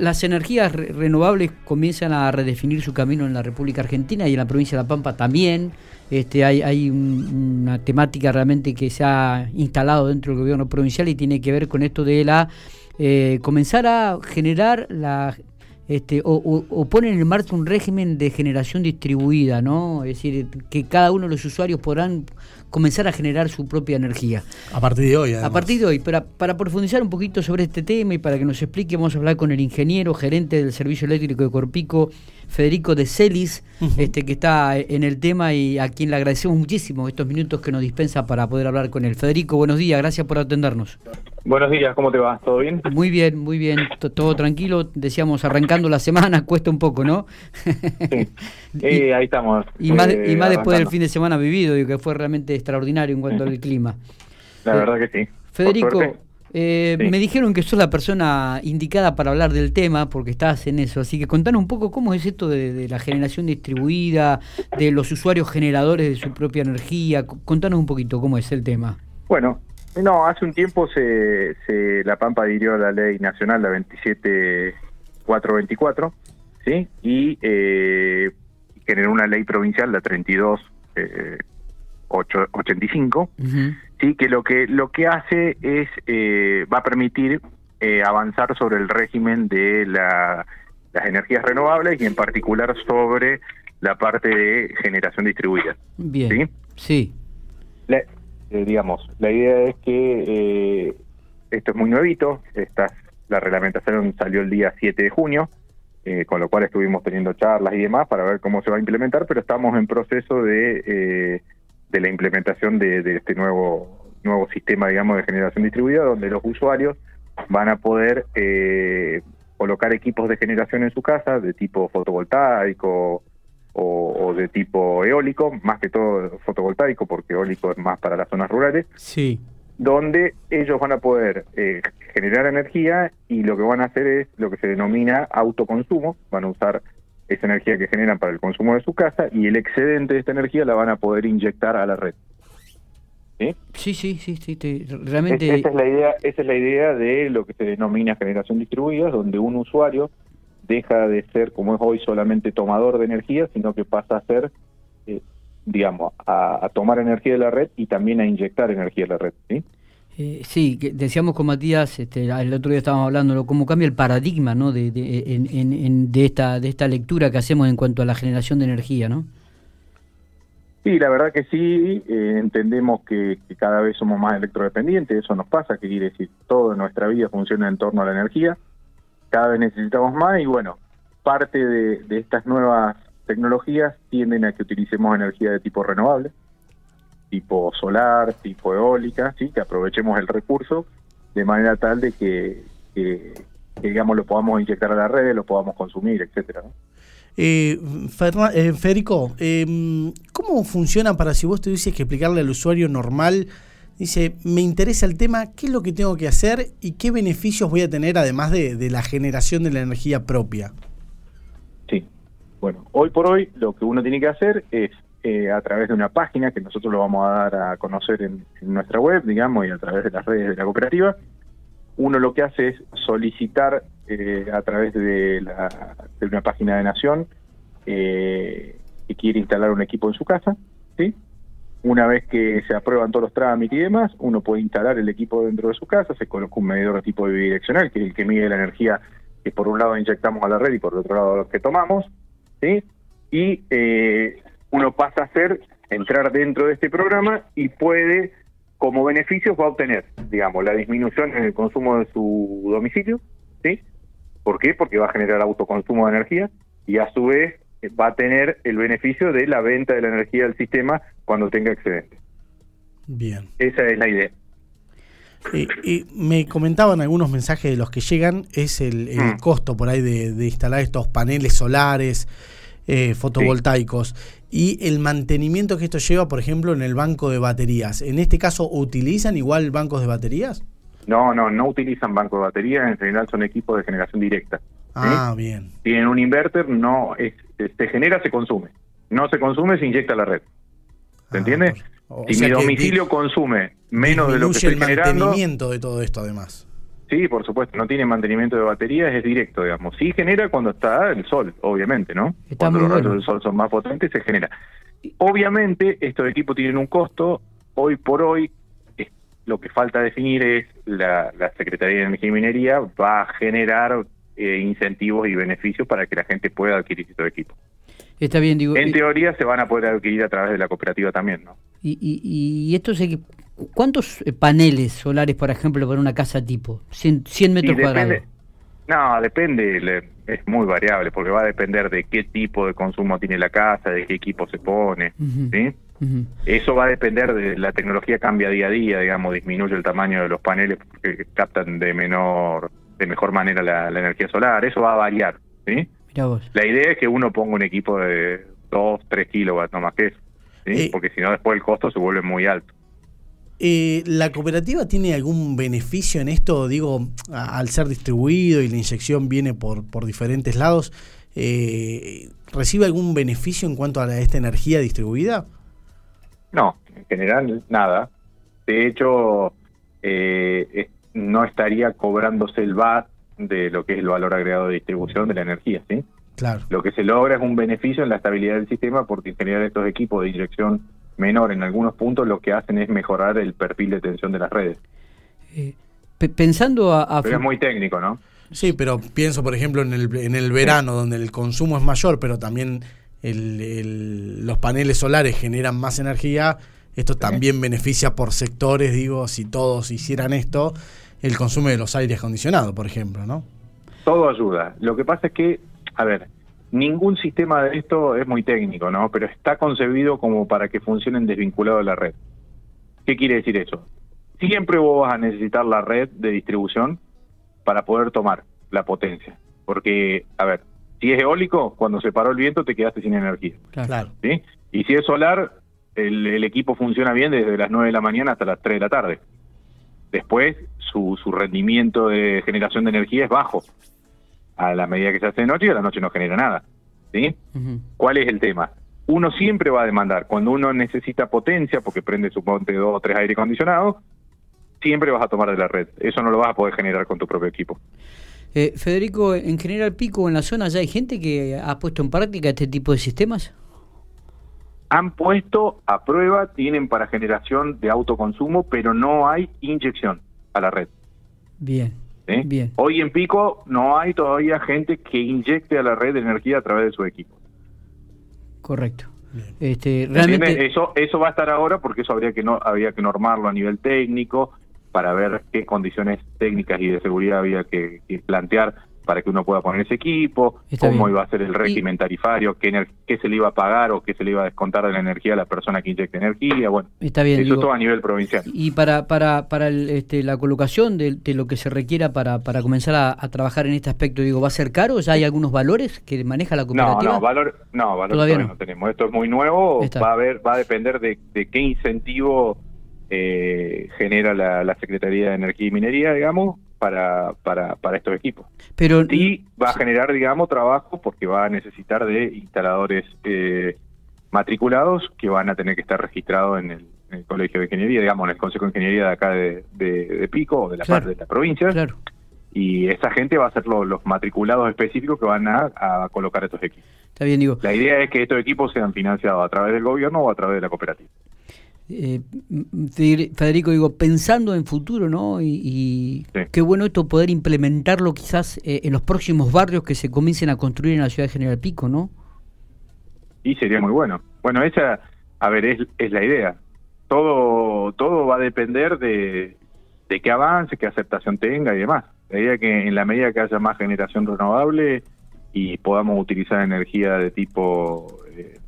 Las energías renovables comienzan a redefinir su camino en la República Argentina y en la provincia de La Pampa también. Este, hay, hay una temática realmente que se ha instalado dentro del gobierno provincial y tiene que ver con esto de la eh, comenzar a generar la este, o, o, ponen en marcha un régimen de generación distribuida, ¿no? Es decir, que cada uno de los usuarios podrán comenzar a generar su propia energía. A partir de hoy, además. A partir de hoy, para, para profundizar un poquito sobre este tema y para que nos explique, vamos a hablar con el ingeniero, gerente del Servicio Eléctrico de Corpico, Federico de Celis, este, que está en el tema y a quien le agradecemos muchísimo estos minutos que nos dispensa para poder hablar con él. Federico, buenos días, gracias por atendernos. Buenos días, ¿cómo te va? ¿Todo bien? Muy bien, muy bien, todo tranquilo. Decíamos, arrancando la semana, cuesta un poco, ¿no? sí, eh, ahí estamos. Y más, y más después del fin de semana vivido, y que fue realmente extraordinario en cuanto al clima. La verdad que sí. Federico, eh, me dijeron que sos la persona indicada para hablar del tema, porque estás en eso. Así que contanos un poco cómo es esto de, la generación distribuida, de los usuarios generadores de su propia energía. Contanos un poquito cómo es el tema. Bueno, no, hace un tiempo se, se La Pampa adhirió la ley nacional, la 27424, ¿sí? Y eh, generó una ley provincial, la 3285, eh, sí, que lo que lo que hace es eh, va a permitir eh, avanzar sobre el régimen de la, las energías renovables y en particular sobre la parte de generación distribuida. Bien. Sí. sí. Eh, digamos, la idea es que eh, esto es muy nuevito, esta, la reglamentación salió el día 7 de junio, eh, con lo cual estuvimos teniendo charlas y demás para ver cómo se va a implementar, pero estamos en proceso de, de la implementación de, este nuevo, nuevo sistema, digamos, de generación distribuida, donde los usuarios van a poder colocar equipos de generación en su casa, de tipo fotovoltaico, o, de tipo eólico, más que todo fotovoltaico, porque eólico es más para las zonas rurales. Sí. Donde ellos van a poder eh, generar energía y lo que van a hacer es lo que se denomina autoconsumo. Van a usar esa energía que generan para el consumo de su casa y el excedente de esta energía la van a poder inyectar a la red. ¿Sí? Sí, sí, sí, realmente... esa, es la idea, esa es la idea de lo que se denomina generación distribuida, donde un usuario deja de ser como es hoy solamente tomador de energía, sino que pasa a ser, eh, digamos, a, tomar energía de la red y también a inyectar energía de la red. ¿sí? Eh, sí, decíamos con Matías, este, el otro día estábamos hablando, cómo cambia el paradigma ¿no? de, de, esta, de esta lectura que hacemos en cuanto a la generación de energía, ¿no? Sí, la verdad que sí, eh, entendemos que, que, cada vez somos más electrodependientes, eso nos pasa, que quiere decir, toda nuestra vida funciona en torno a la energía, cada vez necesitamos más y bueno, parte de, estas nuevas tecnologías tienden a que utilicemos energía de tipo renovable, tipo solar, tipo eólica, sí, que aprovechemos el recurso de manera tal de que, digamos lo podamos inyectar a la red, lo podamos consumir, etcétera. Eh, eh, Federico, em, ¿cómo funciona para si vos te dices que explicarle al usuario normal Dice, me interesa el tema, ¿qué es lo que tengo que hacer y qué beneficios voy a tener además de, la generación de la energía propia? Sí, bueno, hoy por hoy lo que uno tiene que hacer es eh, a través de una página que nosotros lo vamos a dar a conocer en, nuestra web, digamos, y a través de las redes de la cooperativa, uno lo que hace es solicitar eh, a través de, la, de, una página de Nación eh, que quiere instalar un equipo en su casa, ¿sí? Una vez que se aprueban todos los trámites y demás, uno puede instalar el equipo dentro de su casa, se coloca un medidor de tipo bidireccional, que es el que mide la energía que por un lado inyectamos a la red y por otro lado lo que tomamos, ¿sí? Y eh, uno pasa a ser, entrar dentro de este programa y puede, como beneficios, va a obtener, digamos, la disminución en el consumo de su domicilio, ¿sí? ¿Por qué? Porque va a generar autoconsumo de energía y a su vez va a tener el beneficio de la venta de la energía del sistema cuando tenga excedente. Bien. Esa es la idea. y me comentaban algunos mensajes de los que llegan, es el, mm. costo por ahí de, instalar estos paneles solares eh, fotovoltaicos y el mantenimiento que esto lleva, por ejemplo, en el banco de baterías. ¿En este caso utilizan igual bancos de baterías? No, no, no utilizan bancos de baterías, en general son equipos de generación directa. Ah, bien. Tienen un inverter, no, es, se genera, se consume. No se consume, se inyecta a la red. ¿Se ah, entiende? si mi domicilio consume menos de lo que estoy el mantenimiento de todo esto, además. Sí, por supuesto, no tiene mantenimiento de baterías, es directo, digamos. Sí genera cuando está el sol, obviamente, ¿no? cuando los rayos del sol son más potentes, se genera. Obviamente, estos equipos tienen un costo. Hoy por hoy, lo que falta definir es la, Secretaría de Energía y Minería va a generar eh, incentivos y beneficios para que la gente pueda adquirir estos equipos. Está bien, digo. En teoría se van a poder adquirir a través de la cooperativa también, ¿no? ¿Y, y, y estos cuántos eh, paneles solares, por ejemplo, para una casa tipo? 100, metros cuadrados. No, depende, es muy variable, porque va a depender de qué tipo de consumo tiene la casa, de qué equipo se pone, ¿sí? Eso va a depender de la tecnología cambia día a día, digamos, disminuye el tamaño de los paneles porque captan de menor, de mejor manera la, energía solar, eso va a variar, ¿sí? La idea es que uno ponga un equipo de 2, 3 kilowatts, no más que eso, ¿sí? porque si no después el costo se vuelve muy alto. Eh, ¿La cooperativa tiene algún beneficio en esto? Digo, al ser distribuido y la inyección viene por, por diferentes lados, eh, ¿recibe algún beneficio en cuanto a esta energía distribuida? No, en general nada. De hecho, eh, no estaría cobrándose el VAT de lo que es el valor agregado de distribución de la energía, ¿sí? Claro. Lo que se logra es un beneficio en la estabilidad del sistema porque en general estos equipos de inyección menor en algunos puntos lo que hacen es mejorar el perfil de tensión de las redes. Eh, pensando a, Pero es muy técnico, ¿no? Sí, pero pienso, por ejemplo, en el, en el verano, donde el consumo es mayor, pero también el, los paneles solares generan más energía, esto también beneficia por sectores, digo, si todos hicieran esto, el consumo de los aires acondicionados, por ejemplo, ¿no? Todo ayuda. Lo que pasa es que, a ver, ningún sistema de esto es muy técnico, ¿no? Pero está concebido como para que funcionen desvinculados de la red. ¿Qué quiere decir eso? Siempre vos vas a necesitar la red de distribución para poder tomar la potencia. Porque, a ver, si es eólico, cuando se paró el viento te quedaste sin energía. Claro. ¿sí? Y si es solar, el, equipo funciona bien desde las 9 de la mañana hasta las 3 de la tarde. Después, su, su rendimiento de generación de energía es bajo a la medida que se hace de noche y a la noche no genera nada. ¿sí? ¿Cuál es el tema? Uno siempre va a demandar, cuando uno necesita potencia, porque prende su ponte dos o tres aire acondicionados, siempre vas a tomar de la red. Eso no lo vas a poder generar con tu propio equipo. Eh, Federico, en General Pico, en la zona, ¿ya hay gente que ha puesto en práctica este tipo de sistemas? Han puesto a prueba, tienen para generación de autoconsumo, pero no hay inyección a la red. Bien. Bien. Hoy en Pico no hay todavía gente que inyecte a la red de energía a través de su equipo. Correcto. Este, realmente eso eso va a estar ahora porque eso habría que no había que normarlo a nivel técnico para ver qué condiciones técnicas y de seguridad había que plantear para que uno pueda poner ese equipo, cómo iba a ser el régimen tarifario, qué, qué, se le iba a pagar o qué se le iba a descontar de la energía a la persona que inyecte energía, bueno, Está bien, eso todo a nivel provincial. Y para para para este, la colocación de, lo que se requiera para, para comenzar a, trabajar en este aspecto, digo, ¿va a ser caro? ¿Ya hay algunos valores que maneja la cooperativa? No, no, valor, no, valor todavía, no. tenemos. Esto es muy nuevo, va a ver, va a depender de, qué incentivo eh, genera la, la Secretaría de Energía y Minería, digamos, para, para, para estos equipos. Pero, y va a generar, digamos, trabajo porque va a necesitar de instaladores eh, matriculados que van a tener que estar registrados en el, Colegio de Ingeniería, digamos, en el Consejo de Ingeniería de acá de, de, Pico o de la parte de la provincia. Claro. Y esa gente va a ser los matriculados específicos que van a, a colocar estos equipos. Está bien, digo. La idea es que estos equipos sean financiados a través del gobierno o a través de la cooperativa. Eh, Federico, digo, pensando en futuro, ¿no? Y, qué bueno esto poder implementarlo quizás eh, en los próximos barrios que se comiencen a construir en la ciudad de General Pico, ¿no? Y sería muy bueno. Bueno, esa, a ver, es, es la idea. Todo, todo va a depender de, de qué avance, qué aceptación tenga y demás. La idea que en la medida que haya más generación renovable y podamos utilizar energía de tipo eh,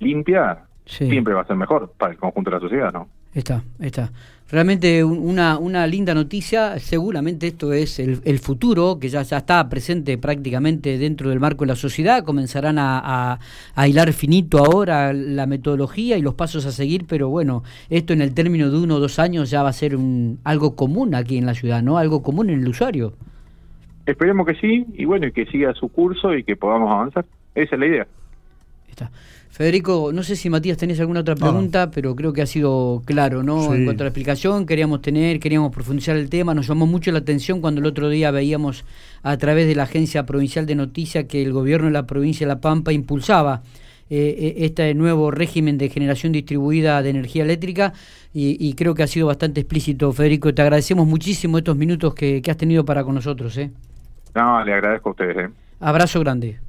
limpia, siempre va a ser mejor para el conjunto de la sociedad, ¿no? Está, está. Realmente una, una linda noticia, seguramente esto es el, futuro, que ya, ya está presente prácticamente dentro del marco de la sociedad, comenzarán a, a, hilar finito ahora la metodología y los pasos a seguir, pero bueno, esto en el término de uno o dos años ya va a ser un, algo común aquí en la ciudad, ¿no? Algo común en el usuario. Esperemos que sí, y bueno, y que siga su curso y que podamos avanzar. Esa es la idea. Federico, no sé si Matías tenés alguna otra pregunta, pero creo que ha sido claro, ¿no? En cuanto a la explicación, queríamos tener, queríamos profundizar el tema, nos llamó mucho la atención cuando el otro día veíamos a través de la Agencia Provincial de Noticias que el gobierno de la provincia de La Pampa impulsaba eh, eh, este nuevo régimen de generación distribuida de energía eléctrica y, creo que ha sido bastante explícito, Federico. Te agradecemos muchísimo estos minutos que, has tenido para con nosotros. ¿eh? No, le agradezco a ustedes. ¿eh? Abrazo grande.